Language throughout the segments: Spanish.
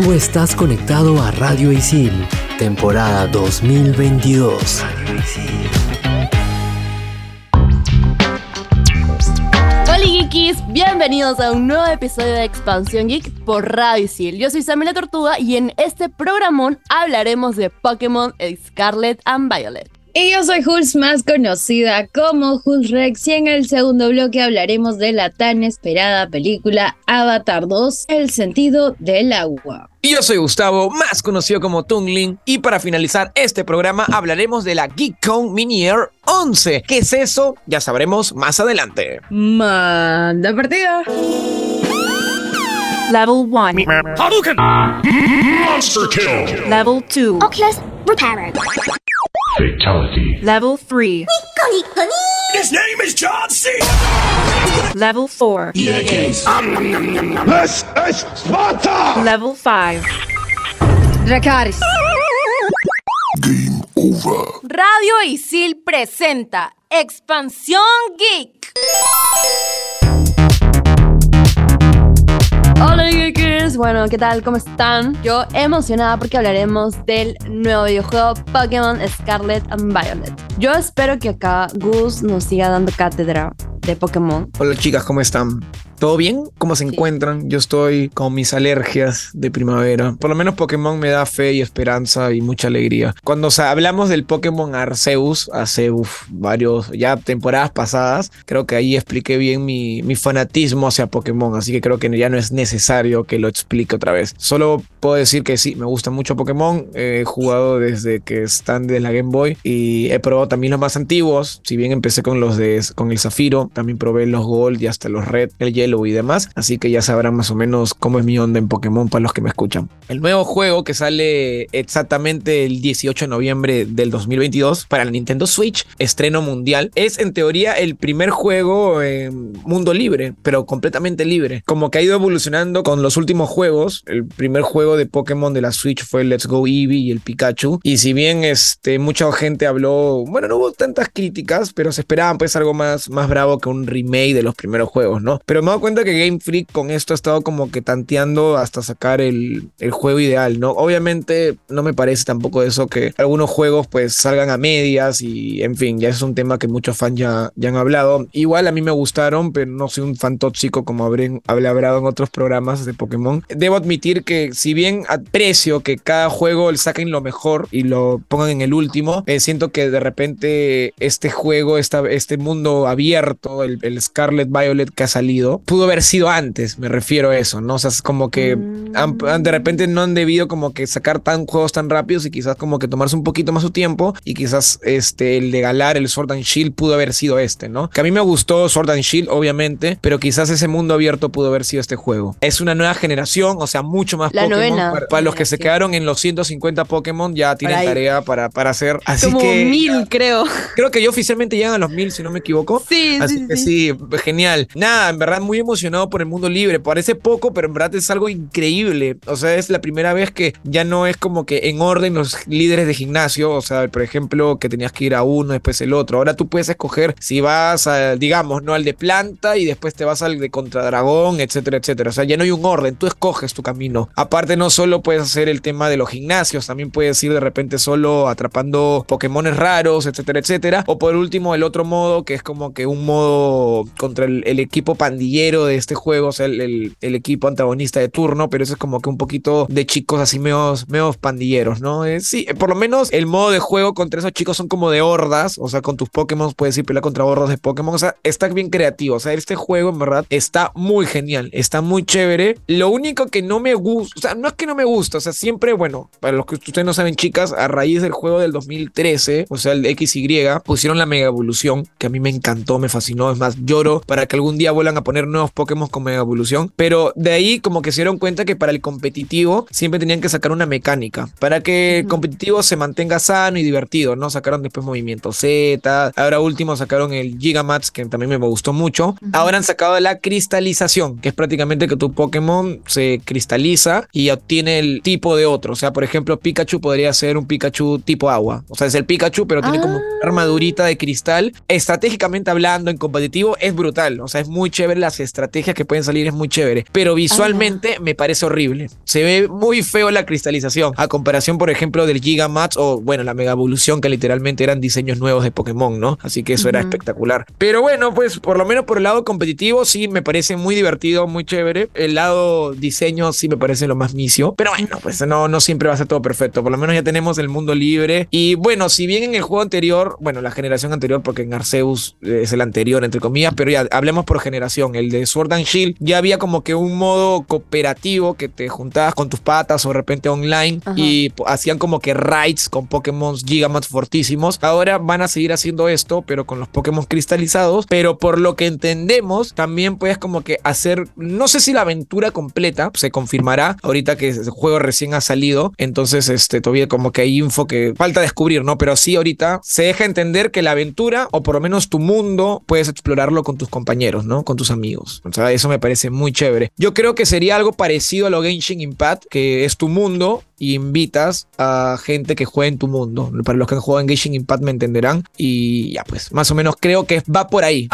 Tú estás conectado a Radio Isil, temporada 2022. Hola geekies, bienvenidos a un nuevo episodio de Expansión Geek por Radio Isil. Yo soy Samila Tortuga y en este programón hablaremos de Pokémon Scarlet and Violet. Y yo soy Hulz, más conocida como Hulz Rex, y en el segundo bloque hablaremos de la tan esperada película Avatar 2, El sentido del agua. Y yo soy Gustavo, más conocido como Tungling, y para finalizar este programa hablaremos de la GeekCon Mini Air 11. ¿Qué es eso? Ya sabremos más adelante. Manda partida. Level 1. Hadouken! Monster kill! Level 2. Oculus Reparo. Fatality. Level 3. His name is John C. Level 4. This is Sparta! Level 5. Dracaris. Radio Isil presenta Expansión Geek. Bueno, ¿qué tal? ¿Cómo están? Yo emocionada porque hablaremos del nuevo videojuego Pokémon Scarlet and Violet. Yo espero que acá Gus nos siga dando cátedra de Pokémon. Hola chicas, ¿cómo están? ¿Todo bien? ¿Cómo se Sí. encuentran? Yo estoy con mis alergias de primavera. Por lo menos Pokémon me da fe y esperanza y mucha alegría. Cuando o sea, hablamos del Pokémon Arceus hace uf, varios, ya temporadas pasadas, creo que ahí expliqué bien mi, mi fanatismo hacia Pokémon, así que creo que ya no es necesario que lo explique otra vez. Solo puedo decir que sí, me gusta mucho Pokémon. He jugado desde que están de la Game Boy y he probado también los más antiguos. Si bien empecé con los de con el Zafiro, también probé los Gold y hasta los Red, el Yellow y demás. Así que ya sabrán más o menos cómo es mi onda en Pokémon para los que me escuchan. El nuevo juego que sale exactamente el 18 de noviembre del 2022 para la Nintendo Switch, estreno mundial, es en teoría el primer juego en mundo libre, pero completamente libre. Como que ha ido evolucionando con los últimos juegos. El primer juego de Pokémon de la Switch fue Let's Go Eevee y el Pikachu. Y si bien este, mucha gente habló, bueno, no hubo tantas críticas, pero se esperaban pues algo más, más bravo que un remake de los primeros juegos, ¿no? Pero me he dado cuenta que Game Freak con esto ha estado como que tanteando hasta sacar el, el juego ideal, ¿no? Obviamente no me parece tampoco eso que algunos juegos pues salgan a medias y en fin, ya es un tema que muchos fans ya, ya han hablado. Igual a mí me gustaron, pero no soy un fan tóxico como habré hablado en otros programas de Pokémon. Debo admitir que si bien aprecio que cada juego le saquen lo mejor y lo pongan en el último, eh, siento que de repente este juego, esta, este mundo abierto, el, Scarlet Violet que ha salido, pudo haber sido antes, me refiero a eso, ¿no? O sea, es como que de repente no han debido como que sacar tan juegos tan rápidos y quizás como que tomarse un poquito más su tiempo y quizás este el de Galar, el Sword and Shield pudo haber sido este, ¿no? Que a mí me gustó Sword and Shield, obviamente, pero quizás ese mundo abierto pudo haber sido este juego. Es una nueva generación, o sea, mucho más La Pokémon. novena Para, para los que se quedaron en los 150 Pokémon ya tienen tarea para, para hacer. Así Como que mil, creo. creo que yo oficialmente llegan a los 1000, si no me equivoco. Sí, Así sí, que sí. sí, genial. Nada, en verdad muy emocionado por el mundo libre. Parece poco, pero en verdad es algo increíble. O sea, es la primera vez que ya no es como que en orden los líderes de gimnasio. O sea, por ejemplo, que tenías que ir a uno, después el otro. Ahora tú puedes escoger si vas, a, digamos, no al de planta y después te vas al de contra dragón, etcétera, etcétera. O sea, ya no un orden. Tú escoges tu camino. Aparte, no solo puedes hacer el tema de los gimnasios, también puedes ir de repente solo atrapando Pokémones raros, etcétera, etcétera. O por último, el otro modo que es como que un modo contra el, equipo pandillero de este juego, o sea, el, el- el equipo antagonista de turno, pero eso es como que un poquito de chicos así meos, meos pandilleros, ¿no? Eh, sí, eh, por lo menos el modo de juego contra esos chicos son como de hordas, o sea, con tus Pokémon puedes ir pelear contra hordas de Pokémon, o sea, está bien creativo, o sea, este juego en verdad está muy genial, está muy chévere. Lo único que no me gusta, o sea, no es que no me gusta, o sea, siempre, bueno, para los que ustedes no saben, chicas, a raíz del juego del 2013, o sea, el XY, pusieron la Mega Evolución, que a mí me encantó, me fascinó, es más, lloro para que algún día vuelvan a poner nuevos Pokémon con Mega Evolución, pero de ahí como que se dieron cuenta que para el competitivo siempre tenían que sacar una mecánica, para que el competitivo se mantenga sano y divertido, ¿no? Sacaron después Movimiento Z, ahora último sacaron el Gigamax, que también me gustó mucho, ahora han sacado la cristalización, que es prácticamente que tu Pokémon se cristaliza y obtiene el tipo de otro, o sea, por ejemplo, Pikachu podría ser un Pikachu tipo agua, o sea, es el Pikachu, pero tiene como una armadurita de cristal, estratégicamente hablando, en competitivo es brutal. O sea, es muy chévere. Las estrategias que pueden salir es muy chévere. Pero visualmente me parece horrible. Se ve muy feo la cristalización. A comparación, por ejemplo, del Gigamax o, bueno, la Mega Evolución, que literalmente eran diseños nuevos de Pokémon, ¿no? Así que eso era espectacular. Pero bueno, pues por lo menos por el lado competitivo, sí me parece muy divertido, muy chévere. El lado diseño sí me parece lo más misio. Pero bueno, pues no, no siempre va a ser todo perfecto. Por lo menos ya tenemos el mundo libre. Y bueno, si bien en el juego anterior, bueno, la generación anterior, porque en Arceus eh, es el anterior, entre comillas, pero ya hablemos por generación. El de Sword and Shield ya había como que un modo cooperativo que te juntabas con tus patas o de repente online Ajá. y hacían como que raids con Pokémon Gigamax fortísimos. Ahora van a seguir haciendo esto, pero con los Pokémon cristalizados. Pero por lo que entendemos, también puedes como que hacer, no sé si la aventura completa se confirmará ahorita que el juego recién ha salido. Entonces, este, todavía como que hay info que falta descubrir, ¿no? Pero sí, ahorita se deja entender que la aventura, o por lo menos tu mundo, puedes explorarlo con tus compañeros, ¿no? Con tus amigos. O sea, eso me parece muy chévere. Yo creo que sería algo parecido a lo Genshin Impact, que es tu mundo y invitas a gente que juegue en tu mundo. Para los que han jugado en Genshin Impact me entenderán. Y ya, pues, más o menos creo que va por ahí.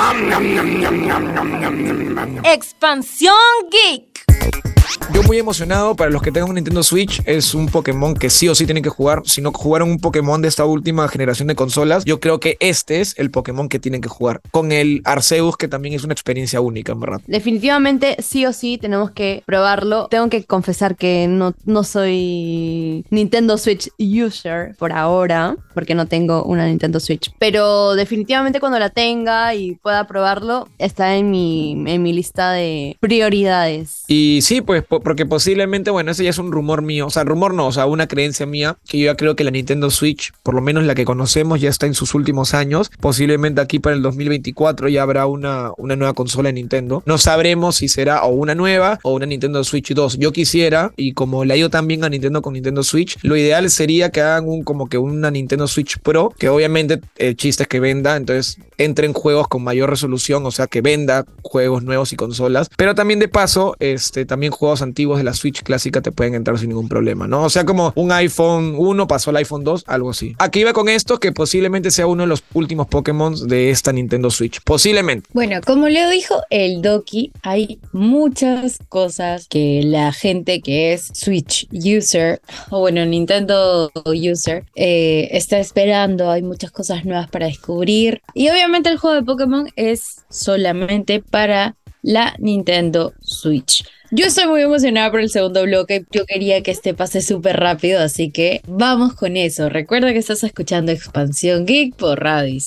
Expansión Geek. Yo muy emocionado para los que tengan un Nintendo Switch. Es un Pokémon que sí o sí tienen que jugar. Si no jugaron un Pokémon de esta última generación de consolas, yo creo que este es el Pokémon que tienen que jugar. Con el Arceus, que también es una experiencia única, en verdad. Definitivamente, sí o sí, tenemos que probarlo. Tengo que confesar que no, no soy Nintendo Switch user por ahora, porque no tengo una Nintendo Switch. Pero definitivamente cuando la tenga y pueda probarlo, está en mi, en mi lista de prioridades. Y sí, pues po- porque posiblemente, bueno, ese ya es un rumor mío, o sea, rumor no, o sea, una creencia mía, que yo ya creo que la Nintendo Switch, por lo menos la que conocemos, ya está en sus últimos años. Posiblemente aquí para el 2024 ya habrá una, una nueva consola de Nintendo. No sabremos si será o una nueva o una Nintendo Switch 2. Yo quisiera, y como le ha ido tan bien a Nintendo con Nintendo Switch, lo ideal sería que hagan un como que una Nintendo Switch Pro, que obviamente el chiste es que venda, entonces entren juegos con mayor resolución, o sea, que venda juegos nuevos y consolas, pero también de paso, este, también juegos antiguos de la Switch clásica te pueden entrar sin ningún problema, ¿no? O sea, como un iPhone 1 pasó al iPhone 2, algo así. Aquí iba con esto, que posiblemente sea uno de los últimos Pokémon de esta Nintendo Switch, posiblemente. Bueno, como Leo dijo el Doki, hay muchas cosas que la gente que es Switch user, o bueno, Nintendo user, eh, está esperando. Hay muchas cosas nuevas para descubrir. Y obviamente el juego de Pokémon es solamente para la Nintendo Switch. Yo estoy muy emocionada por el segundo bloque. Yo quería que este pase súper rápido, así que vamos con eso. Recuerda que estás escuchando Expansión Geek por Radio.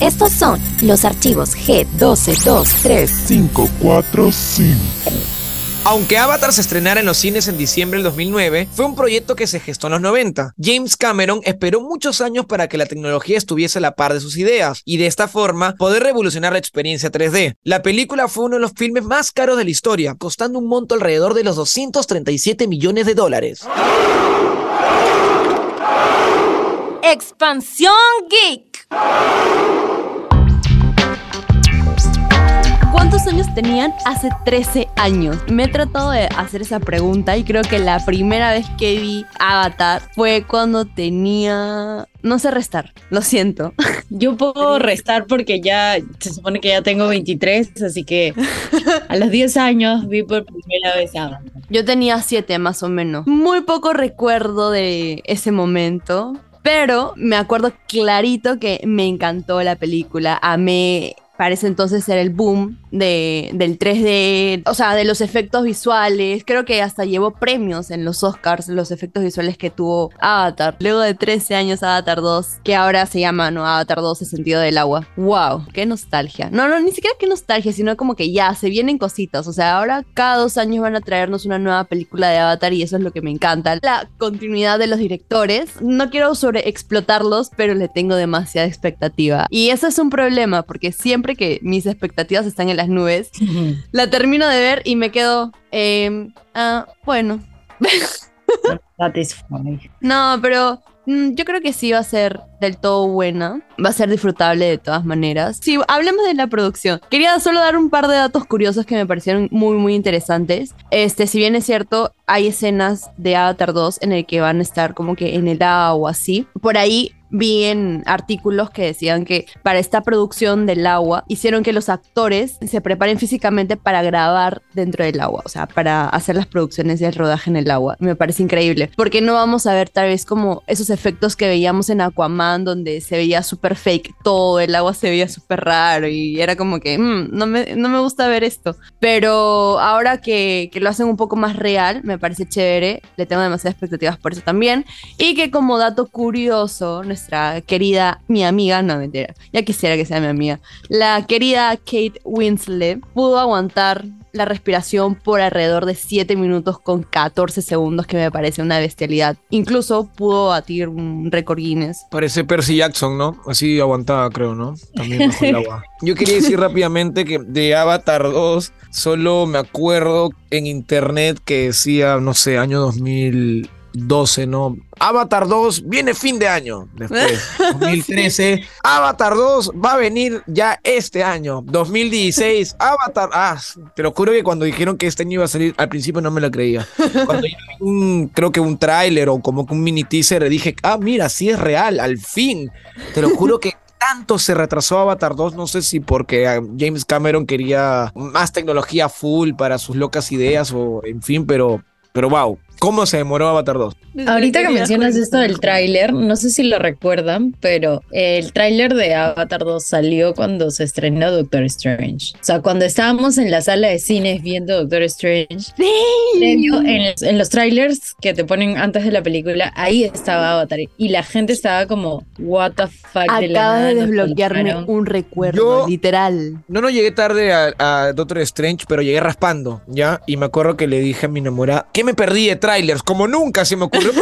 Estos son los archivos G1223. 545. Aunque Avatar se estrenara en los cines en diciembre del 2009, fue un proyecto que se gestó en los 90. James Cameron esperó muchos años para que la tecnología estuviese a la par de sus ideas y de esta forma poder revolucionar la experiencia 3D. La película fue uno de los filmes más caros de la historia, costando un monto alrededor de los 237 millones de dólares. Expansión Geek. ¿Cuántos años tenían hace 13 años? Me he tratado de hacer esa pregunta y creo que la primera vez que vi Avatar fue cuando tenía... No sé restar, lo siento. Yo puedo restar porque ya se supone que ya tengo 23, así que a los 10 años vi por primera vez Avatar. Yo tenía 7 más o menos. Muy poco recuerdo de ese momento, pero me acuerdo clarito que me encantó la película. Amé parece entonces ser el boom de, del 3D, o sea, de los efectos visuales. Creo que hasta llevó premios en los Oscars, los efectos visuales que tuvo Avatar. Luego de 13 años, Avatar 2, que ahora se llama, ¿no? Avatar 2, el sentido del agua. ¡Wow! ¡Qué nostalgia! No, no, ni siquiera qué nostalgia, sino como que ya se vienen cositas. O sea, ahora cada dos años van a traernos una nueva película de Avatar y eso es lo que me encanta. La continuidad de los directores. No quiero sobreexplotarlos, pero le tengo demasiada expectativa. Y eso es un problema, porque siempre que mis expectativas están en las nubes, la termino de ver y me quedo, eh, ah, bueno. No, pero mm, yo creo que sí va a ser del todo buena. Va a ser disfrutable de todas maneras. Sí, hablemos de la producción. Quería solo dar un par de datos curiosos que me parecieron muy, muy interesantes. Este, si bien es cierto, hay escenas de Avatar 2 en el que van a estar como que en el agua así. Por ahí vi en artículos que decían que para esta producción del agua hicieron que los actores se preparen físicamente para grabar dentro del agua, o sea, para hacer las producciones del rodaje en el agua. Me parece increíble, porque no vamos a ver tal vez como esos efectos que veíamos en Aquaman, donde se veía súper fake todo, el agua se veía súper raro y era como que "Mm, no, me, no me gusta ver esto. Pero ahora que, que lo hacen un poco más real, me parece chévere, le tengo demasiadas expectativas por eso también. Y que como dato curioso, querida, mi amiga, no mentira, ya quisiera que sea mi amiga, la querida Kate Winslet pudo aguantar la respiración por alrededor de 7 minutos con 14 segundos, que me parece una bestialidad. Incluso pudo batir un récord Guinness. Parece Percy Jackson, ¿no? Así aguantaba, creo, ¿no? También bajo el agua. Yo quería decir rápidamente que de Avatar 2 solo me acuerdo en internet que decía, no sé, año 2012, ¿no? Avatar 2 viene fin de año. Después, 2013. Avatar 2 va a venir ya este año. 2016. Avatar. Ah, te lo juro que cuando dijeron que este año iba a salir, al principio no me la creía. Cuando ya vi un, creo que un tráiler o como que un mini teaser, dije, ah, mira, sí es real, al fin. Te lo juro que tanto se retrasó Avatar 2, no sé si porque ah, James Cameron quería más tecnología full para sus locas ideas o en fin, pero, pero wow, ¿cómo se demoró Avatar 2? Ahorita que mencionas esto del tráiler, no sé si lo recuerdan, pero el tráiler de Avatar 2 salió cuando se estrenó Doctor Strange. O sea, cuando estábamos en la sala de cines viendo Doctor Strange, en, en los trailers que te ponen antes de la película, ahí estaba Avatar y la gente estaba como, what the fuck. de la Acaba nada de nos desbloquearme soltaron". un recuerdo, Yo- literal. No, no llegué tarde a, a Doctor Strange, pero llegué raspando, ¿ya? Y me acuerdo que le dije a mi enamorada, ¿qué me perdí de trailers? Como nunca se me ocurrió.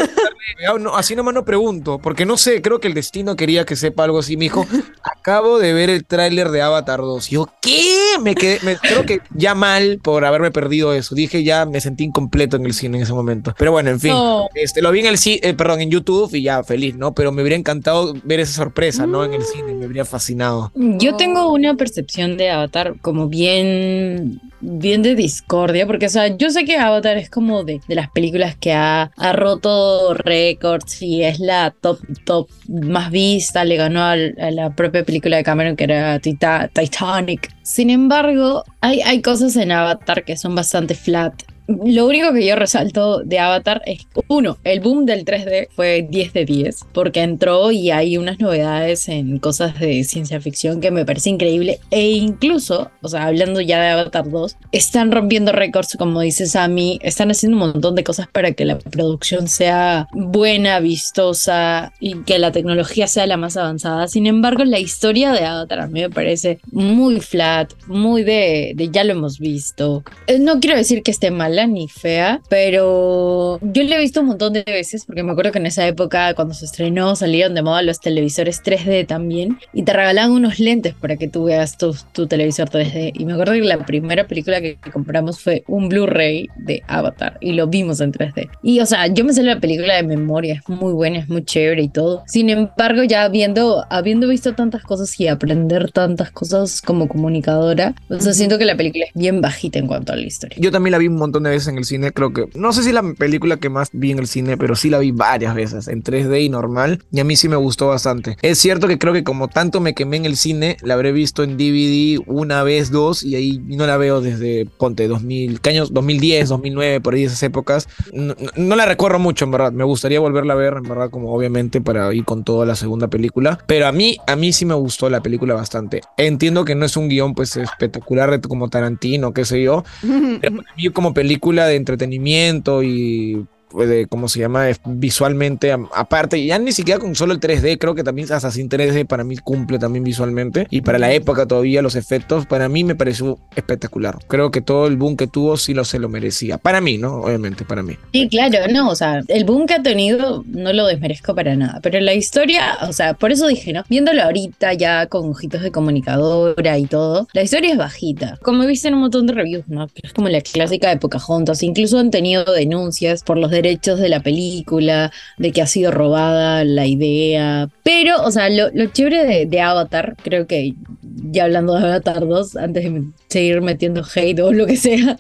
preguntarle, así nomás no pregunto, porque no sé, creo que el destino quería que sepa algo así. Me dijo, acabo de ver el tráiler de Avatar 2. Y yo, ¿qué? Me quedé, me- creo que ya mal por haberme perdido eso. Dije, ya me sentí incompleto en el cine en ese momento. Pero bueno, en fin. No. Este, lo vi en el eh, perdón, en YouTube y ya feliz, ¿no? Pero me hubiera encantado ver esa sorpresa, ¿no? En el cine, me habría fascinado. Yo tengo una percepción de Avatar como bien, bien de discordia, porque, o sea, yo sé que Avatar es como de, de las películas que ha, ha roto récords y es la top, top más vista, le ganó a, la propia película de Cameron que era Tita- Titanic. Sin embargo, hay, hay cosas en Avatar que son bastante flat. Lo único que yo resalto de Avatar es, uno, el boom del 3D fue 10 de 10, porque entró y hay unas novedades en cosas de ciencia ficción que me parece increíble, e incluso, o sea, hablando ya de Avatar 2, están rompiendo récords, como dice Sammy, están haciendo un montón de cosas para que la producción sea buena, vistosa y que la tecnología sea la más avanzada. Sin embargo, la historia de Avatar a mí me parece muy flat, muy de, ya lo hemos visto. Eh, No quiero decir que esté mala ni fea, pero yo la he visto un montón de veces porque me acuerdo que en esa época cuando se estrenó salieron de moda los televisores 3D también y te regalaban unos lentes para que tú veas tu, tu televisor 3D. Y me acuerdo que la primera película que compramos fue un Blu-ray de Avatar y lo vimos en 3D. Y o sea, yo me sé la película de memoria, es muy buena, es muy chévere y todo. Sin embargo, ya habiendo, habiendo visto tantas cosas y aprender tantas cosas como comunicadora, o sea, siento que la película es bien bajita en cuanto a la historia. Yo también la vi un montón de veces en el cine, creo que, no sé si la película que más vi en el cine, pero sí la vi varias veces, en 3D y normal, y a mí sí me gustó bastante. Es cierto que creo que como tanto me quemé en el cine, la habré visto en DVD una vez, dos, y ahí no la veo desde, ponte, 2000, ¿qué años? 2010, 2009, por ahí esas épocas. No, no- la recuerdo mucho, en verdad, me gustaría volverla a ver, en verdad, como obviamente para ir con toda la segunda película, pero a mí, a mí sí me gustó la película bastante. Entiendo que no es un guion, pues, espectacular de- como Tarantino, qué sé yo, pero para mí como película de entretenimiento y de, ¿cómo se llama? Visualmente, aparte, ya ni siquiera con solo el 3D, creo que también hasta sin 3D para mí cumple también visualmente. Y para la época todavía los efectos, para mí me pareció espectacular. Creo que todo el boom que tuvo sí lo se lo merecía. Para mí, ¿no? Obviamente, para mí. Sí, claro, no, o sea, el boom que ha tenido no lo desmerezco para nada, pero la historia, o sea, por eso dije, ¿no? Viéndolo ahorita ya con ojitos de comunicadora y todo, la historia es bajita. Como viste en un montón de reviews, ¿no? Es como la clásica de Pocahontas, incluso han tenido denuncias por los derechos de la película, de que ha sido robada la idea, pero, o sea, lo, chévere de, de Avatar, creo que ya hablando de Avatar 2, antes de seguir metiendo hate o lo que sea,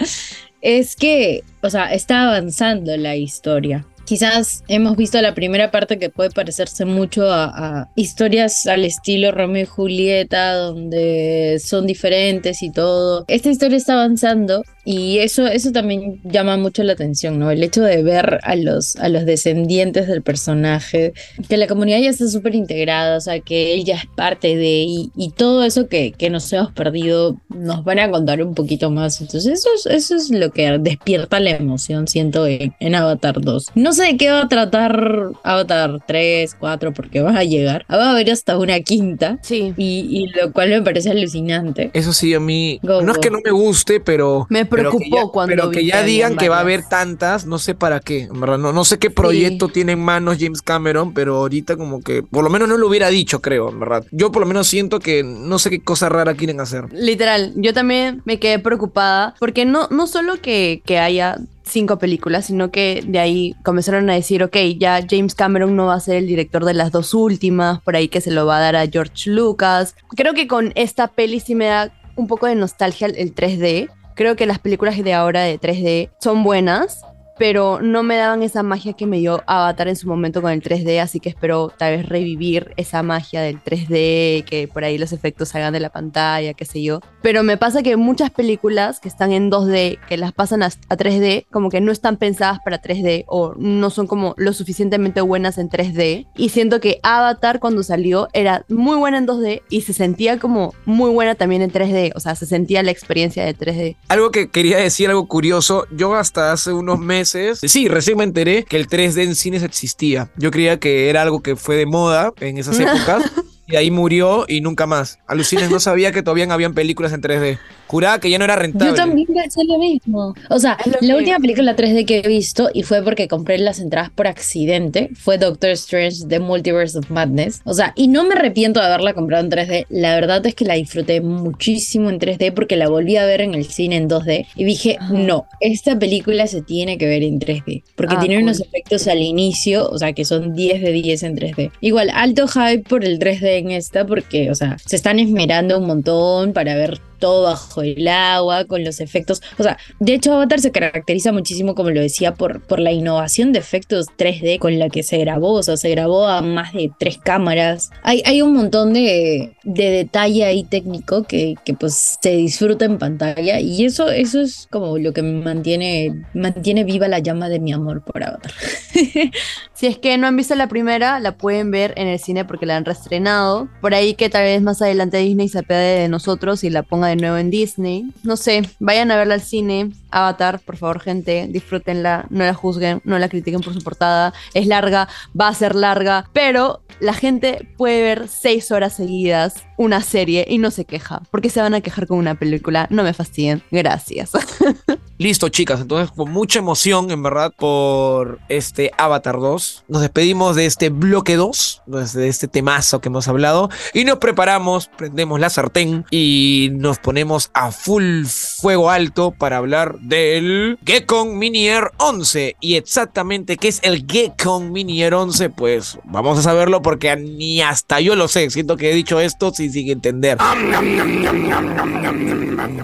es que, o sea, está avanzando la historia. quizás hemos visto la primera parte que puede parecerse mucho a, a historias al estilo Romeo y Julieta, donde son diferentes y todo. Esta historia está avanzando y eso, eso también llama mucho la atención, ¿no? El hecho de ver a los, a los descendientes del personaje, que la comunidad ya está súper integrada, o sea, que él ya es parte de, y, y todo eso que, que nos hemos perdido, nos van a contar un poquito más. Entonces, eso es, eso es lo que despierta la emoción, siento, en, en Avatar 2. No sé de qué va a tratar Avatar 3, 4, porque va a llegar. Va a haber hasta una quinta. Sí. Y, y lo cual me parece alucinante. Eso sí, a mí Go, no es que no me guste, pero Me pero preocupó ya- cuando pero que ya digan que va a haber tantas, no sé para qué, no, no sé qué proyecto tiene en manos James Cameron, pero ahorita como que por lo menos no lo hubiera dicho, creo, en verdad. Yo por lo menos siento que no sé qué cosa rara quieren hacer. Literal, yo también me quedé preocupada porque no, no solo que, que haya cinco películas, sino que de ahí comenzaron a decir, ok, ya James Cameron no va a ser el director de las dos últimas, por ahí que se lo va a dar a George Lucas. Creo que con esta peli sí me da un poco de nostalgia el 3D. Creo que las películas de ahora de 3D son buenas, pero no me daban esa magia que me dio Avatar en su momento con el 3D, así que espero tal vez revivir esa magia del 3D, que por ahí los efectos salgan de la pantalla, qué sé yo. Pero me pasa que muchas películas que están en 2D, que las pasan a, a 3D, como que no están pensadas para 3D o no son como lo suficientemente buenas en 3D. Y siento que Avatar cuando salió era muy buena en 2D y se sentía como muy buena también en 3D, o sea, se sentía la experiencia de 3D. Algo que quería decir, algo curioso, yo hasta hace unos meses, sí, recién me enteré que el 3D en cines existía. Yo creía que era algo que fue de moda en esas épocas. Y ahí murió y nunca más. Alucines, no sabía que todavía habían películas en 3D. Juraba que ya no era rentable. Yo también pensé lo mismo. O sea, la que- última película 3D que he visto, y fue porque compré las entradas por accidente, fue Doctor Strange The Multiverse of Madness. O sea, y no me arrepiento de haberla comprado en 3D. La verdad es que la disfruté muchísimo en 3D porque la volví a ver en el cine en 2D. Y dije, Ajá. no, esta película se tiene que ver en 3D. Porque Ah, tiene cool. unos efectos al inicio, o sea, que son 10 de 10 en 3D. Igual, alto hype por el 3D en esta, porque, o sea, se están esmerando un montón para ver todo bajo el agua, con los efectos. O sea, de hecho, Avatar se caracteriza muchísimo, como lo decía, por, por la innovación de efectos 3D con la que se grabó. O sea, se grabó a más de tres cámaras. Hay, hay un montón de, de detalle ahí técnico que, que pues se disfruta en pantalla. Y eso, eso es como lo que mantiene, mantiene viva la llama de mi amor por Avatar. Si es que no han visto la primera, la pueden ver en el cine porque la han reestrenado. Por ahí que tal vez más adelante Disney se apede de nosotros y la ponga de nuevo en Disney. No sé, vayan a verla al cine. Avatar, por favor, gente, disfrútenla, no la juzguen, no la critiquen por su portada. Es larga, va a ser larga, pero la gente puede ver seis horas seguidas una serie y no se queja. porque se van a quejar con una película? No me fastidien. Gracias. Listo, chicas. Entonces, con mucha emoción, en verdad, por este Avatar 2. Nos despedimos de este bloque 2, de este temazo que hemos hablado. Y nos preparamos, prendemos la sartén y nos ponemos a full fuego alto para hablar del Gekon Mini Air 11. Y exactamente qué es el Gekon Mini Air 11, pues vamos a saberlo porque ni hasta yo lo sé. Siento que he dicho esto sin, sin entender.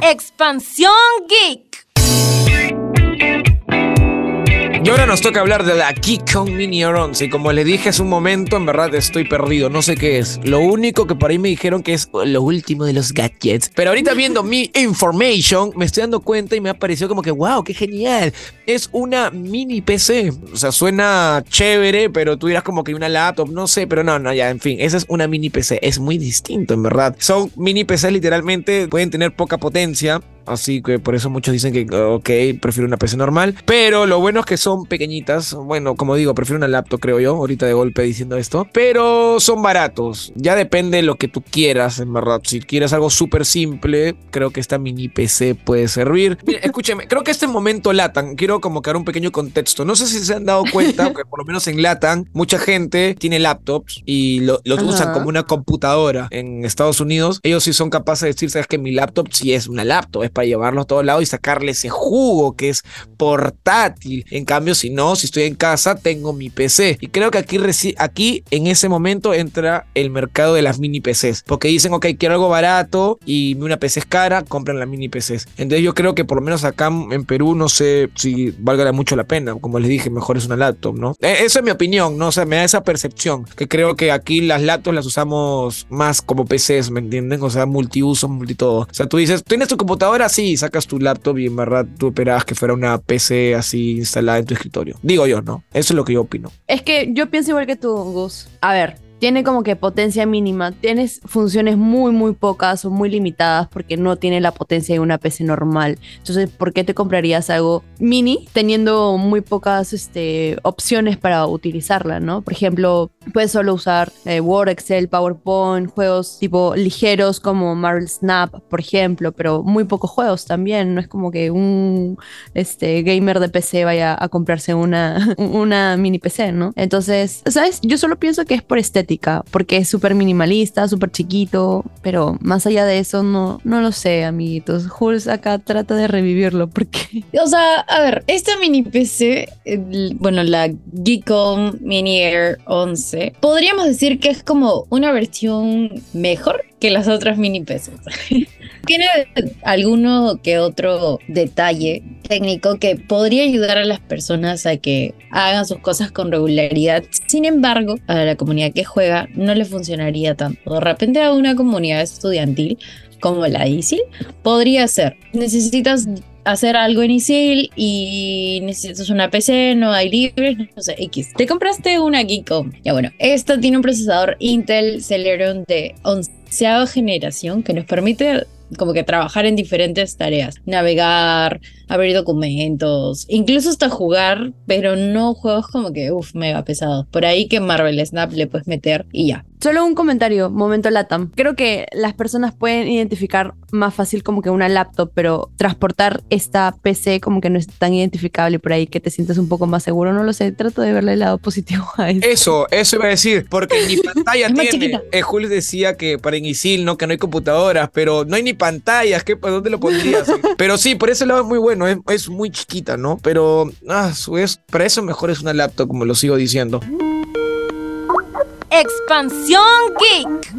Expansión Geek. Ahora nos toca hablar de la Keycon Mini Air 11. Y como les dije hace un momento, en verdad estoy perdido. No sé qué es. Lo único que por ahí me dijeron que es lo último de los gadgets. Pero ahorita viendo mi information, me estoy dando cuenta y me ha parecido como que, wow, qué genial. Es una mini PC. O sea, suena chévere, pero tú dirás como que una laptop, no sé, pero no, no, ya, en fin. Esa es una mini PC. Es muy distinto, en verdad. Son mini PCs literalmente, pueden tener poca potencia. Así que por eso muchos dicen que, ok, prefiero una PC normal. Pero lo bueno es que son pequeñitas. Bueno, como digo, prefiero una laptop, creo yo. Ahorita de golpe diciendo esto. Pero son baratos. Ya depende de lo que tú quieras, en verdad. Si quieres algo súper simple, creo que esta mini PC puede servir. Mira, escúcheme, creo que este momento Latan, quiero como que dar un pequeño contexto. No sé si se han dado cuenta que por lo menos en Latan, mucha gente tiene laptops y lo, lo usan como una computadora. En Estados Unidos, ellos sí son capaces de decir, sabes que mi laptop sí es una laptop, es para para llevarlo a todos lados y sacarle ese jugo que es portátil. En cambio, si no, si estoy en casa, tengo mi PC. Y creo que aquí, aquí en ese momento entra el mercado de las mini PCs. Porque dicen, ok, quiero algo barato y una PC es cara, compran las mini PCs. Entonces yo creo que por lo menos acá en Perú no sé si valga mucho la pena. Como les dije, mejor es una laptop, ¿no? E, eso es mi opinión, ¿no? O sea, me da esa percepción. Que creo que aquí las laptops las usamos más como PCs, ¿me entienden? O sea, multiuso, multi todo. O sea, tú dices, ¿tienes tu computadora? Sí, sacas tu laptop y en verdad tú esperabas que fuera una PC así instalada en tu escritorio. Digo yo, ¿no? Eso es lo que yo opino. Es que yo pienso igual que tú, Gus. A ver, tiene como que potencia mínima. Tienes funciones muy, muy pocas o muy limitadas porque no tiene la potencia de una PC normal. Entonces, ¿por qué te comprarías algo mini teniendo muy pocas este, opciones para utilizarla, no? Por ejemplo, puedes solo usar eh, Word, Excel, PowerPoint, juegos tipo ligeros como Marvel Snap, por ejemplo, pero muy pocos juegos también. No es como que un este, gamer de PC vaya a comprarse una, una mini PC, ¿no? Entonces, ¿sabes? Yo solo pienso que es por estética porque es súper minimalista, súper chiquito, pero más allá de eso no, no lo sé, amiguitos. Jules acá trata de revivirlo porque... O sea, a ver, esta mini PC, bueno, la Geekom Mini Air 11, podríamos decir que es como una versión mejor que las otras mini PCs. Tiene alguno que otro detalle técnico que podría ayudar a las personas a que hagan sus cosas con regularidad. Sin embargo, a la comunidad que juega no le funcionaría tanto. De repente a una comunidad estudiantil como la ISIL podría ser. Necesitas hacer algo en ISIL y necesitas una PC, no hay libres, no sé, X. Te compraste una Geekom. Ya bueno, esta tiene un procesador Intel Celeron de 11 generación que nos permite como que trabajar en diferentes tareas, navegar, abrir documentos, incluso hasta jugar, pero no juegos como que, uff, mega pesados. Por ahí que Marvel Snap le puedes meter y ya. Solo un comentario, momento Latam. Creo que las personas pueden identificar más fácil como que una laptop, pero transportar esta PC como que no es tan identificable por ahí que te sientes un poco más seguro. No lo sé, trato de verle el lado positivo a eso. Eso, eso iba a decir, porque ni pantalla tiene. Eh, Julio decía que para Inisil, ¿no? Que no hay computadoras, pero no hay ni pantallas. ¿qué, ¿Dónde lo pondrías? pero sí, por ese lado es muy bueno, es, muy chiquita, ¿no? Pero ah, es, para eso mejor es una laptop, como lo sigo diciendo. Expansión Geek.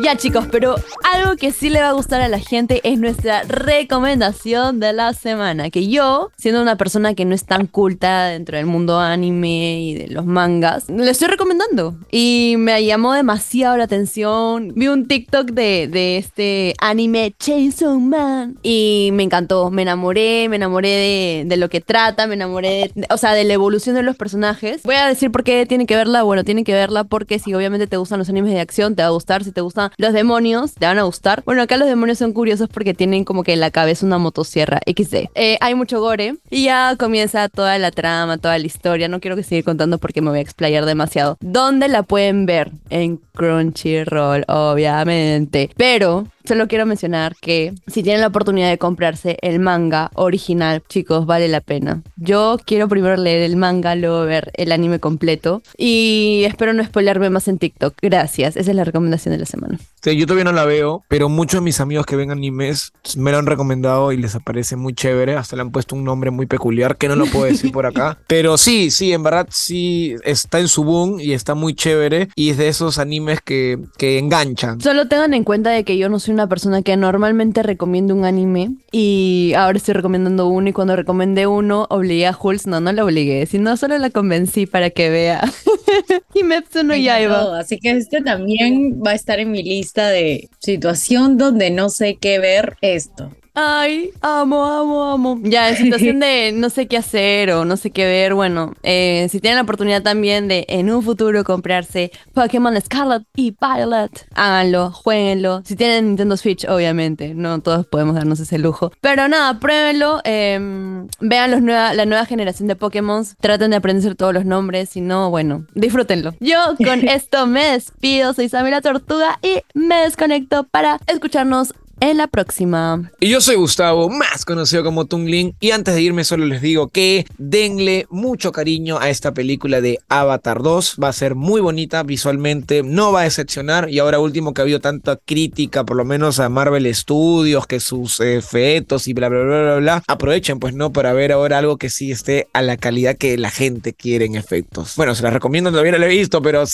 Ya chicos, pero algo que sí le va a gustar a la gente es nuestra recomendación de la semana. Que yo, siendo una persona que no es tan culta dentro del mundo anime y de los mangas, le estoy recomendando. Y me llamó demasiado la atención. Vi un TikTok de, de este anime Chainsaw Man y me encantó. Me enamoré, me enamoré de, de lo que trata, me enamoré, o sea, de la evolución de los personajes. Voy a decir por qué tiene que verla. Bueno, tiene que verla porque si obviamente te gustan los animes de acción, te va a gustar. Si te gustan los demonios, te van a gustar. Bueno, acá los demonios son curiosos porque tienen como que en la cabeza una motosierra XD. Eh, hay mucho gore y ya comienza toda la trama, toda la historia. No quiero que siga contando porque me voy a explayar demasiado. ¿Dónde la pueden ver? En Crunchyroll, obviamente. Pero Solo quiero mencionar que si tienen la oportunidad de comprarse el manga original, chicos, vale la pena. Yo quiero primero leer el manga, luego ver el anime completo y espero no spoilerme más en TikTok. Gracias, esa es la recomendación de la semana. Sí, yo todavía no la veo, pero muchos de mis amigos que ven animes me lo han recomendado y les aparece muy chévere. Hasta le han puesto un nombre muy peculiar que no lo puedo decir por acá. Pero sí, sí, en verdad sí está en su boom y está muy chévere y es de esos animes que, que enganchan. Solo tengan en cuenta de que yo no soy una persona que normalmente recomienda un anime y ahora estoy recomendando uno y cuando recomendé uno obligué a Jules, no, no lo obligué, sino solo la convencí para que vea. y Mepsu no iba. Así que este también va a estar en mi lista de situación donde no sé qué ver esto. Ay, amo, amo, amo. Ya, en situación de no sé qué hacer o no sé qué ver, bueno, eh, si tienen la oportunidad también de en un futuro comprarse Pokémon Scarlet y Violet, háganlo, jueguenlo. Si tienen Nintendo Switch, obviamente, no todos podemos darnos ese lujo. Pero nada, pruébenlo, em, vean los nueva, la nueva generación de Pokémon, traten de aprenderse todos los nombres, si no, bueno, disfrútenlo. Yo con esto me despido, soy Samira Tortuga y me desconecto para escucharnos en la próxima. Y yo soy Gustavo, más conocido como Tungling, y antes de irme solo les digo que denle mucho cariño a esta película de Avatar 2, va a ser muy bonita visualmente, no va a decepcionar, y ahora último que ha habido tanta crítica, por lo menos a Marvel Studios, que sus efectos y bla, bla, bla, bla, bla, aprovechen pues no para ver ahora algo que sí esté a la calidad que la gente quiere en efectos. Bueno, se las recomiendo, todavía no la he visto, pero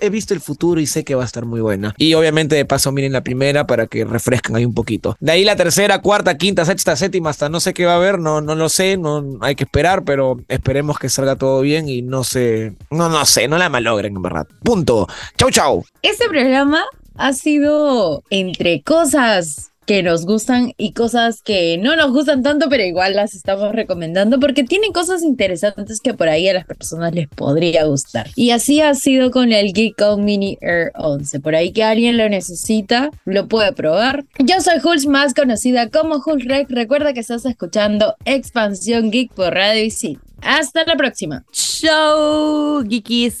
he visto el futuro y sé que va a estar muy buena. Y obviamente de paso miren la primera para que refresquen ahí un poquito. De ahí la tercera, cuarta, quinta, sexta, séptima, hasta no sé qué va a haber, no, no lo sé, no hay que esperar, pero esperemos que salga todo bien y no sé, no, no sé, no la malogren en verdad. Punto. Chau, chau. Este programa ha sido entre cosas que nos gustan y cosas que no nos gustan tanto, pero igual las estamos recomendando porque tienen cosas interesantes que por ahí a las personas les podría gustar. Y así ha sido con el Geek Mini Air 11. Por ahí que alguien lo necesita, lo puede probar. Yo soy Hulz, más conocida como Hulz Rec. Recuerda que estás escuchando Expansión Geek por Radio y sí. Hasta la próxima. Chau, geekies.